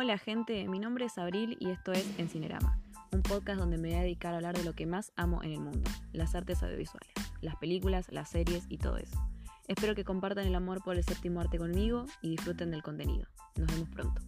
Hola gente, mi nombre es Abril y esto es Encinerama, un podcast donde me voy a dedicar a hablar de lo que más amo en el mundo, las artes audiovisuales, las películas, las series y todo eso. Espero que compartan el amor por el séptimo arte conmigo y disfruten del contenido. Nos vemos pronto.